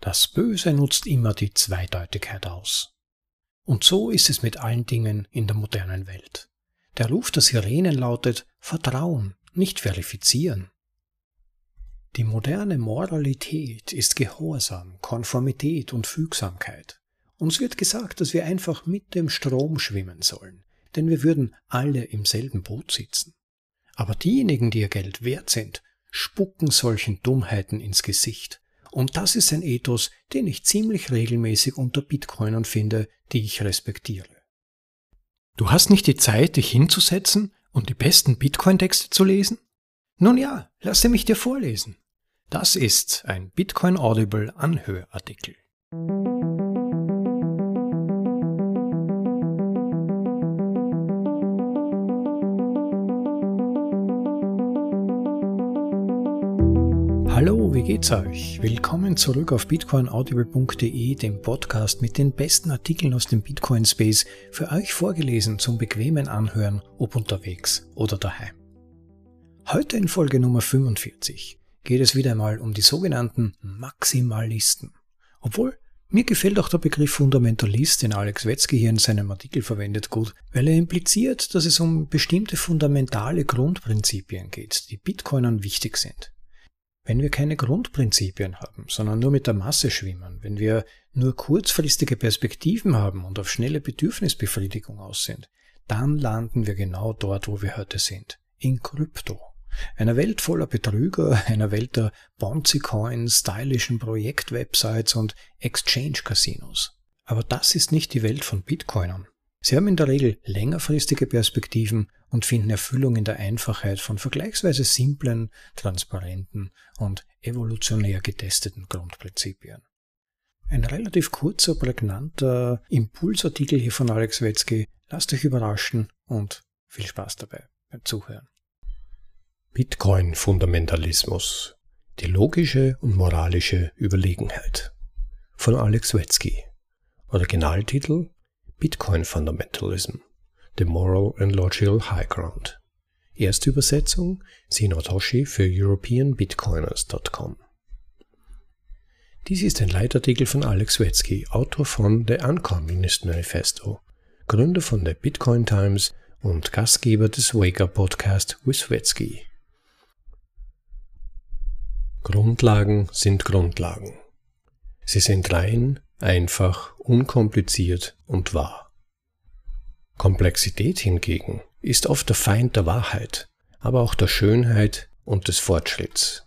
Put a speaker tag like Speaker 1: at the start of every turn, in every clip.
Speaker 1: Das Böse nutzt immer die Zweideutigkeit aus. Und so ist es mit allen Dingen in der modernen Welt. Der Ruf der Sirenen lautet Vertrauen, nicht verifizieren. Die moderne Moralität ist Gehorsam, Konformität und Fügsamkeit. Uns wird gesagt, dass wir einfach mit dem Strom schwimmen sollen, denn wir würden alle im selben Boot sitzen. Aber diejenigen, die ihr Geld wert sind, spucken solchen Dummheiten ins Gesicht. Und das ist ein Ethos, den ich ziemlich regelmäßig unter Bitcoinern finde, die ich respektiere. Du hast nicht die Zeit, dich hinzusetzen und die besten Bitcoin-Texte zu lesen? Nun ja, lasse mich dir vorlesen. Das ist ein Bitcoin Audible Anhörartikel. Hallo, wie geht's euch? Willkommen zurück auf bitcoinaudible.de, dem Podcast mit den besten Artikeln aus dem Bitcoin Space, für euch vorgelesen zum bequemen Anhören, ob unterwegs oder daheim. Heute in Folge Nummer 45 geht es wieder einmal um die sogenannten Maximalisten. Obwohl, mir gefällt auch der Begriff Fundamentalist, den Alex Wetzke hier in seinem Artikel verwendet, gut, weil er impliziert, dass es um bestimmte fundamentale Grundprinzipien geht, die Bitcoinern wichtig sind. Wenn wir keine Grundprinzipien haben, sondern nur mit der Masse schwimmen, wenn wir nur kurzfristige Perspektiven haben und auf schnelle Bedürfnisbefriedigung aus sind, dann landen wir genau dort, wo wir heute sind, in Krypto. Einer Welt voller Betrüger, einer Welt der Bonzi-Coins, stylischen Projektwebsites und Exchange-Casinos. Aber das ist nicht die Welt von Bitcoinern. Sie haben in der Regel längerfristige Perspektiven und finden Erfüllung in der Einfachheit von vergleichsweise simplen, transparenten und evolutionär getesteten Grundprinzipien. Ein relativ kurzer, prägnanter Impulsartikel hier von Alex Wetzky. Lasst euch überraschen und viel Spaß dabei beim Zuhören.
Speaker 2: Bitcoin-Fundamentalismus. Die logische und moralische Überlegenheit. Von Alex Wetzky. Originaltitel Bitcoin Fundamentalism. The Moral and Logical High Ground. Erste Übersetzung Sinotoshi für EuropeanBitcoiners.com. Dies ist ein Leitartikel von Alex Wetzky, Autor von The Uncommunist Manifesto, Gründer von der Bitcoin Times und Gastgeber des Wake Up Podcast with Wetzky. Grundlagen sind Grundlagen. Sie sind rein, einfach, unkompliziert und wahr. Komplexität hingegen ist oft der Feind der Wahrheit, aber auch der Schönheit und des Fortschritts.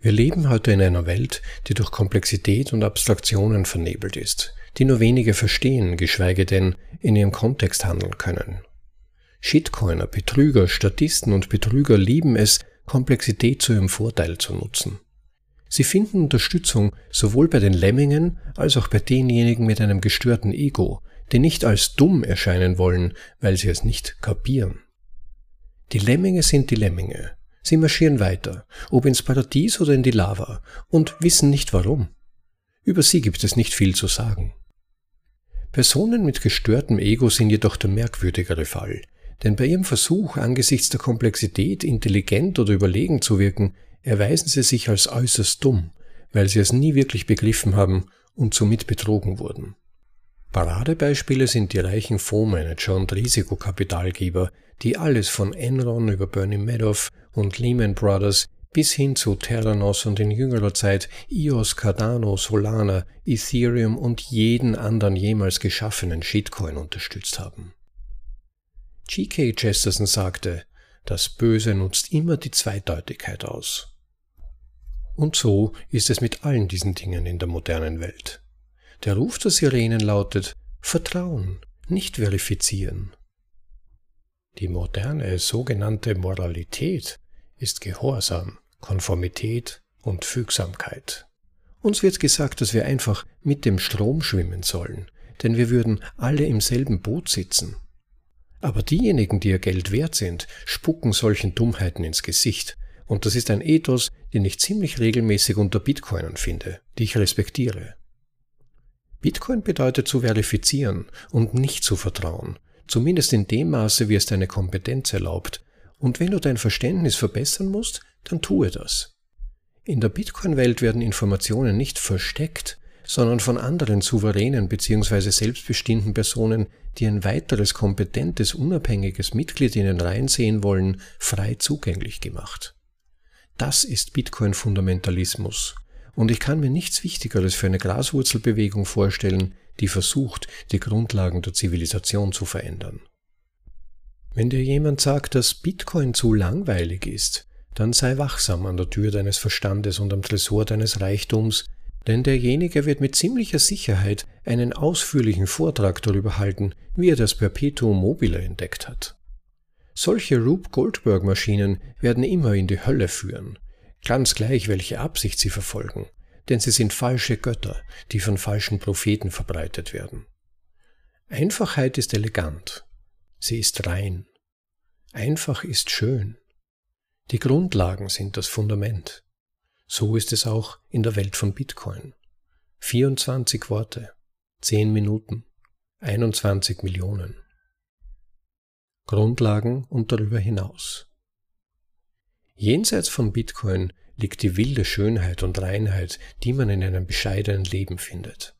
Speaker 2: Wir leben heute in einer Welt, die durch Komplexität und Abstraktionen vernebelt ist, die nur wenige verstehen, geschweige denn in ihrem Kontext handeln können. Shitcoiner, Betrüger, Statisten und Betrüger lieben es, Komplexität zu ihrem Vorteil zu nutzen. Sie finden Unterstützung sowohl bei den Lemmingen als auch bei denjenigen mit einem gestörten Ego, die nicht als dumm erscheinen wollen, weil sie es nicht kapieren. Die Lemminge sind die Lemminge. Sie marschieren weiter, ob ins Paradies oder in die Lava, und wissen nicht warum. Über sie gibt es nicht viel zu sagen. Personen mit gestörtem Ego sind jedoch der merkwürdigere Fall, denn bei ihrem Versuch, angesichts der Komplexität intelligent oder überlegen zu wirken, erweisen sie sich als äußerst dumm, weil sie es nie wirklich begriffen haben und somit betrogen wurden. Paradebeispiele sind die reichen Fondsmanager und Risikokapitalgeber, die alles von Enron über Bernie Madoff und Lehman Brothers bis hin zu Terranos und in jüngerer Zeit IOS, Cardano, Solana, Ethereum und jeden anderen jemals geschaffenen Shitcoin unterstützt haben. G.K. Chesterton sagte, das Böse nutzt immer die Zweideutigkeit aus. Und so ist es mit allen diesen Dingen in der modernen Welt. Der Ruf der Sirenen lautet Vertrauen, nicht verifizieren. Die moderne sogenannte Moralität ist Gehorsam, Konformität und Fügsamkeit. Uns wird gesagt, dass wir einfach mit dem Strom schwimmen sollen, denn wir würden alle im selben Boot sitzen. Aber diejenigen, die ihr Geld wert sind, spucken solchen Dummheiten ins Gesicht. Und das ist ein Ethos, den ich ziemlich regelmäßig unter Bitcoinern finde, die ich respektiere. Bitcoin bedeutet zu verifizieren und nicht zu vertrauen, zumindest in dem Maße, wie es deine Kompetenz erlaubt. Und wenn du dein Verständnis verbessern musst, dann tue das. In der Bitcoin-Welt werden Informationen nicht versteckt, sondern von anderen souveränen bzw. selbstbestimmten Personen, die ein weiteres kompetentes, unabhängiges Mitglied in den Reihen sehen wollen, frei zugänglich gemacht. Das ist Bitcoin-Fundamentalismus. Und ich kann mir nichts Wichtigeres für eine Graswurzelbewegung vorstellen, die versucht, die Grundlagen der Zivilisation zu verändern. Wenn dir jemand sagt, dass Bitcoin zu langweilig ist, dann sei wachsam an der Tür deines Verstandes und am Tresor deines Reichtums, denn derjenige wird mit ziemlicher Sicherheit einen ausführlichen Vortrag darüber halten, wie er das Perpetuum mobile entdeckt hat. Solche Rube Goldberg Maschinen werden immer in die Hölle führen, ganz gleich welche Absicht sie verfolgen, denn sie sind falsche Götter, die von falschen Propheten verbreitet werden. Einfachheit ist elegant, sie ist rein. Einfach ist schön. Die Grundlagen sind das Fundament. So ist es auch in der Welt von Bitcoin. 24 Worte, 10 Minuten, 21 Millionen. Grundlagen und darüber hinaus. Jenseits von Bitcoin liegt die wilde Schönheit und Reinheit, die man in einem bescheidenen Leben findet.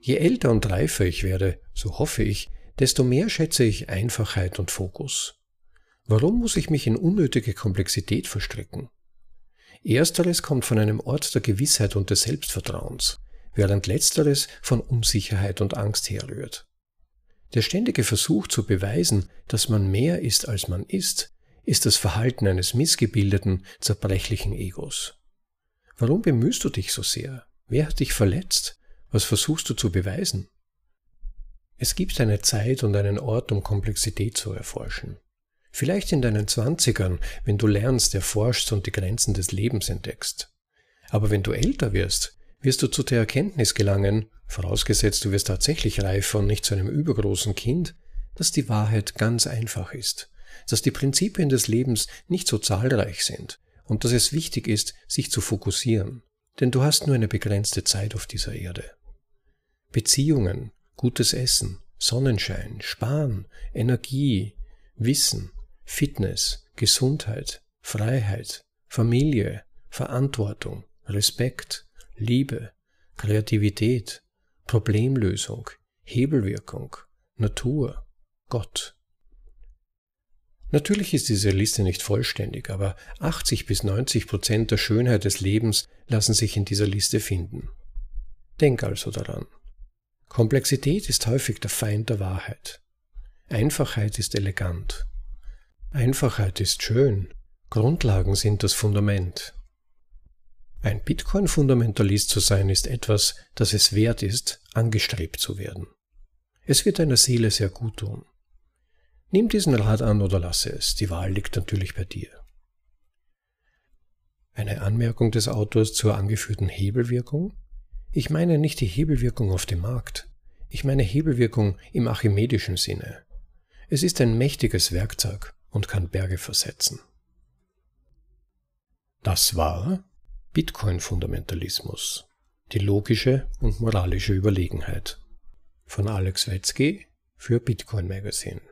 Speaker 2: Je älter und reifer ich werde, so hoffe ich, desto mehr schätze ich Einfachheit und Fokus. Warum muss ich mich in unnötige Komplexität verstricken? Ersteres kommt von einem Ort der Gewissheit und des Selbstvertrauens, während letzteres von Unsicherheit und Angst herrührt. Der ständige Versuch zu beweisen, dass man mehr ist, als man ist, ist das Verhalten eines missgebildeten, zerbrechlichen Egos. Warum bemühst du dich so sehr? Wer hat dich verletzt? Was versuchst du zu beweisen? Es gibt eine Zeit und einen Ort, um Komplexität zu erforschen. Vielleicht in deinen Zwanzigern, wenn du lernst, erforschst und die Grenzen des Lebens entdeckst. Aber wenn du älter wirst, wirst du zu der Erkenntnis gelangen, vorausgesetzt du wirst tatsächlich reifer und nicht zu einem übergroßen Kind, dass die Wahrheit ganz einfach ist, dass die Prinzipien des Lebens nicht so zahlreich sind und dass es wichtig ist, sich zu fokussieren, denn du hast nur eine begrenzte Zeit auf dieser Erde. Beziehungen, gutes Essen, Sonnenschein, Sparen, Energie, Wissen, Fitness, Gesundheit, Freiheit, Familie, Verantwortung, Respekt, Liebe, Kreativität, Problemlösung, Hebelwirkung, Natur, Gott. Natürlich ist diese Liste nicht vollständig, aber 80 bis 90 Prozent der Schönheit des Lebens lassen sich in dieser Liste finden. Denk also daran. Komplexität ist häufig der Feind der Wahrheit. Einfachheit ist elegant. Einfachheit ist schön. Grundlagen sind das Fundament. Ein Bitcoin-Fundamentalist zu sein ist etwas, das es wert ist, angestrebt zu werden. Es wird deiner Seele sehr gut tun. Nimm diesen Rat an oder lasse es, die Wahl liegt natürlich bei dir. Eine Anmerkung des Autors zur angeführten Hebelwirkung? Ich meine nicht die Hebelwirkung auf dem Markt. Ich meine Hebelwirkung im archimedischen Sinne. Es ist ein mächtiges Werkzeug und kann Berge versetzen. Das war Bitcoin-Fundamentalismus, die logische und moralische Überlegenheit von Alex Wetzky für Bitcoin Magazine.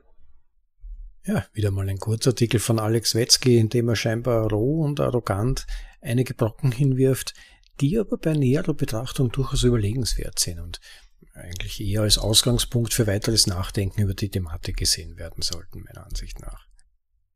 Speaker 1: Ja, wieder mal ein Kurzartikel von Alex Wetzky, in dem er scheinbar roh und arrogant einige Brocken hinwirft, die aber bei näherer Betrachtung durchaus überlegenswert sind und eigentlich eher als Ausgangspunkt für weiteres Nachdenken über die Thematik gesehen werden sollten, meiner Ansicht nach.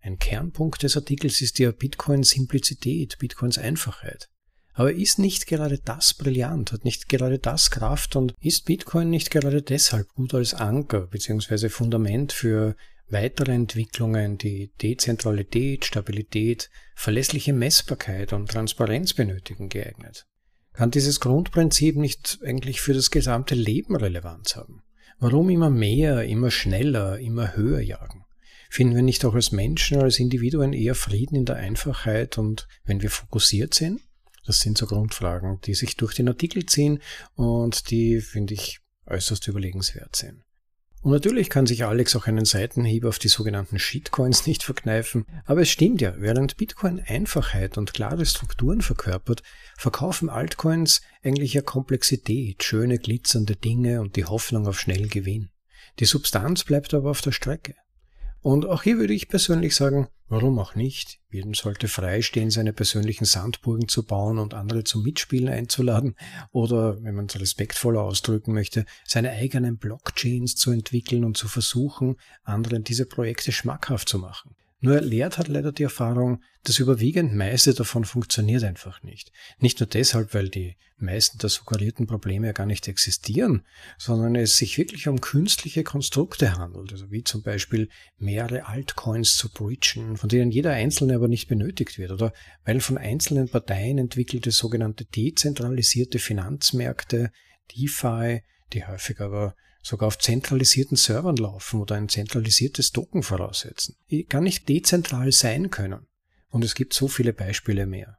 Speaker 1: Ein Kernpunkt des Artikels ist ja Bitcoins Simplizität, Bitcoins Einfachheit. Aber ist nicht gerade das brillant, hat nicht gerade das Kraft und ist Bitcoin nicht gerade deshalb gut als Anker bzw. Fundament für weitere Entwicklungen, die Dezentralität, Stabilität, verlässliche Messbarkeit und Transparenz benötigen, geeignet? Kann dieses Grundprinzip nicht eigentlich für das gesamte Leben Relevanz haben? Warum immer mehr, immer schneller, immer höher jagen? Finden wir nicht auch als Menschen, als Individuen eher Frieden in der Einfachheit und wenn wir fokussiert sind? Das sind so Grundfragen, die sich durch den Artikel ziehen und die, finde ich, äußerst überlegenswert sind. Und natürlich kann sich Alex auch einen Seitenhieb auf die sogenannten Shitcoins nicht verkneifen, aber es stimmt ja, während Bitcoin Einfachheit und klare Strukturen verkörpert, verkaufen Altcoins eigentlich ja Komplexität, schöne glitzernde Dinge und die Hoffnung auf schnellen Gewinn. Die Substanz bleibt aber auf der Strecke. Und auch hier würde ich persönlich sagen, Warum auch nicht? Jedem sollte freistehen, seine persönlichen Sandburgen zu bauen und andere zum Mitspielen einzuladen oder, wenn man es respektvoller ausdrücken möchte, seine eigenen Blockchains zu entwickeln und zu versuchen, anderen diese Projekte schmackhaft zu machen. Nur lehrt hat leider die Erfahrung, das überwiegend meiste davon funktioniert einfach nicht. Nicht nur deshalb, weil die meisten der suggerierten Probleme ja gar nicht existieren, sondern es sich wirklich um künstliche Konstrukte handelt, also wie zum Beispiel mehrere Altcoins zu bridgen, von denen jeder einzelne aber nicht benötigt wird, oder weil von einzelnen Parteien entwickelte sogenannte dezentralisierte Finanzmärkte, DeFi, die häufig aber sogar auf zentralisierten Servern laufen oder ein zentralisiertes Token voraussetzen. Die kann nicht dezentral sein können. Und es gibt so viele Beispiele mehr.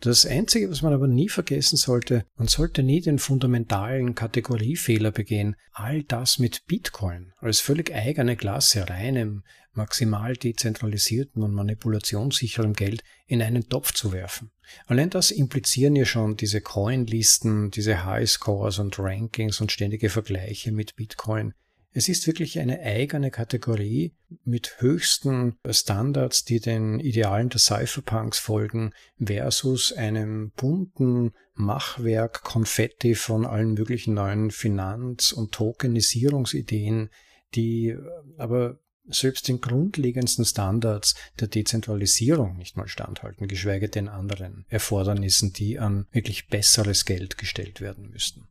Speaker 1: Das Einzige, was man aber nie vergessen sollte, man sollte nie den fundamentalen Kategoriefehler begehen, all das mit Bitcoin als völlig eigene Klasse, reinem, maximal dezentralisierten und manipulationssicherem Geld in einen Topf zu werfen. Allein das implizieren ja schon diese Coinlisten, diese Highscores und Rankings und ständige Vergleiche mit Bitcoin, es ist wirklich eine eigene Kategorie mit höchsten Standards, die den Idealen der Cypherpunks folgen, versus einem bunten Machwerk Konfetti von allen möglichen neuen Finanz- und Tokenisierungsideen, die aber selbst den grundlegendsten Standards der Dezentralisierung nicht mal standhalten, geschweige denn anderen Erfordernissen, die an wirklich besseres Geld gestellt werden müssten.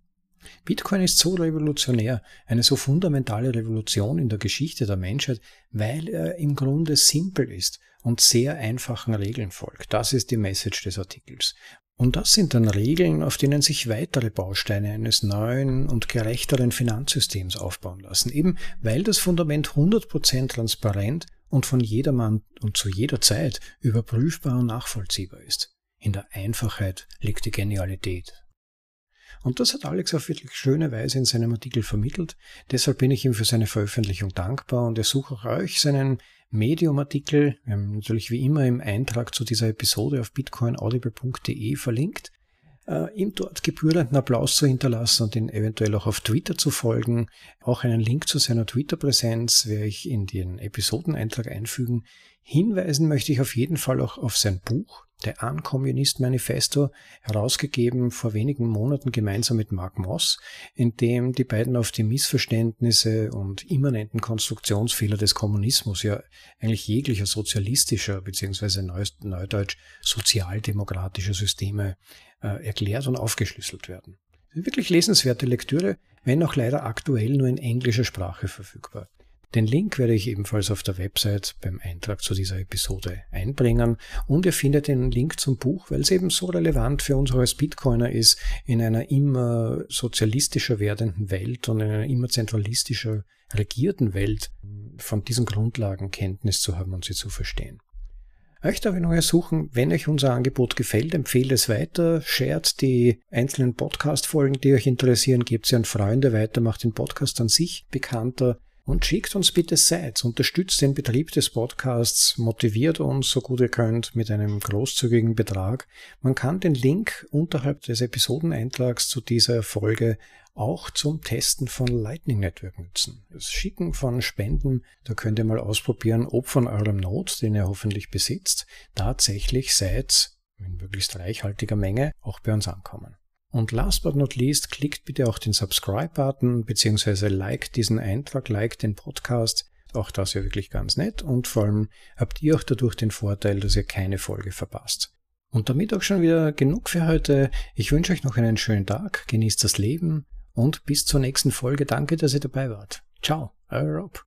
Speaker 1: Bitcoin ist so revolutionär, eine so fundamentale Revolution in der Geschichte der Menschheit, weil er im Grunde simpel ist und sehr einfachen Regeln folgt. Das ist die Message des Artikels. Und das sind dann Regeln, auf denen sich weitere Bausteine eines neuen und gerechteren Finanzsystems aufbauen lassen, eben weil das Fundament 100% transparent und von jedermann und zu jeder Zeit überprüfbar und nachvollziehbar ist. In der Einfachheit liegt die Genialität und das hat Alex auf wirklich schöne Weise in seinem Artikel vermittelt. Deshalb bin ich ihm für seine Veröffentlichung dankbar und ersuche auch euch seinen Medium-Artikel, wir haben natürlich wie immer im Eintrag zu dieser Episode auf bitcoinaudible.de verlinkt, äh, ihm dort gebührenden Applaus zu hinterlassen und ihn eventuell auch auf Twitter zu folgen. Auch einen Link zu seiner Twitter-Präsenz werde ich in den Episodeneintrag einfügen. Hinweisen möchte ich auf jeden Fall auch auf sein Buch, der Unkommunist Manifesto, herausgegeben vor wenigen Monaten gemeinsam mit Mark Moss, in dem die beiden auf die Missverständnisse und immanenten Konstruktionsfehler des Kommunismus, ja eigentlich jeglicher sozialistischer bzw. neudeutsch sozialdemokratischer Systeme äh, erklärt und aufgeschlüsselt werden. Wirklich lesenswerte Lektüre, wenn auch leider aktuell nur in englischer Sprache verfügbar. Den Link werde ich ebenfalls auf der Website beim Eintrag zu dieser Episode einbringen und ihr findet den Link zum Buch, weil es eben so relevant für uns als Bitcoiner ist, in einer immer sozialistischer werdenden Welt und in einer immer zentralistischer regierten Welt von diesen Grundlagen Kenntnis zu haben und sie zu verstehen. Euch darf ich noch ersuchen, wenn euch unser Angebot gefällt, empfehlt es weiter, shared die einzelnen Podcast-Folgen, die euch interessieren, gebt sie an Freunde weiter, macht den Podcast an sich bekannter und schickt uns bitte Sites, unterstützt den Betrieb des Podcasts, motiviert uns so gut ihr könnt mit einem großzügigen Betrag. Man kann den Link unterhalb des Episodeneintrags zu dieser Folge auch zum Testen von Lightning Network nutzen. Das Schicken von Spenden, da könnt ihr mal ausprobieren, ob von eurem Node, den ihr hoffentlich besitzt, tatsächlich Sites in möglichst reichhaltiger Menge auch bei uns ankommen. Und last but not least, klickt bitte auch den Subscribe-Button, beziehungsweise like diesen Eintrag, like den Podcast. Auch das ja wirklich ganz nett. Und vor allem habt ihr auch dadurch den Vorteil, dass ihr keine Folge verpasst. Und damit auch schon wieder genug für heute. Ich wünsche euch noch einen schönen Tag, genießt das Leben und bis zur nächsten Folge. Danke, dass ihr dabei wart. Ciao, euer Rob.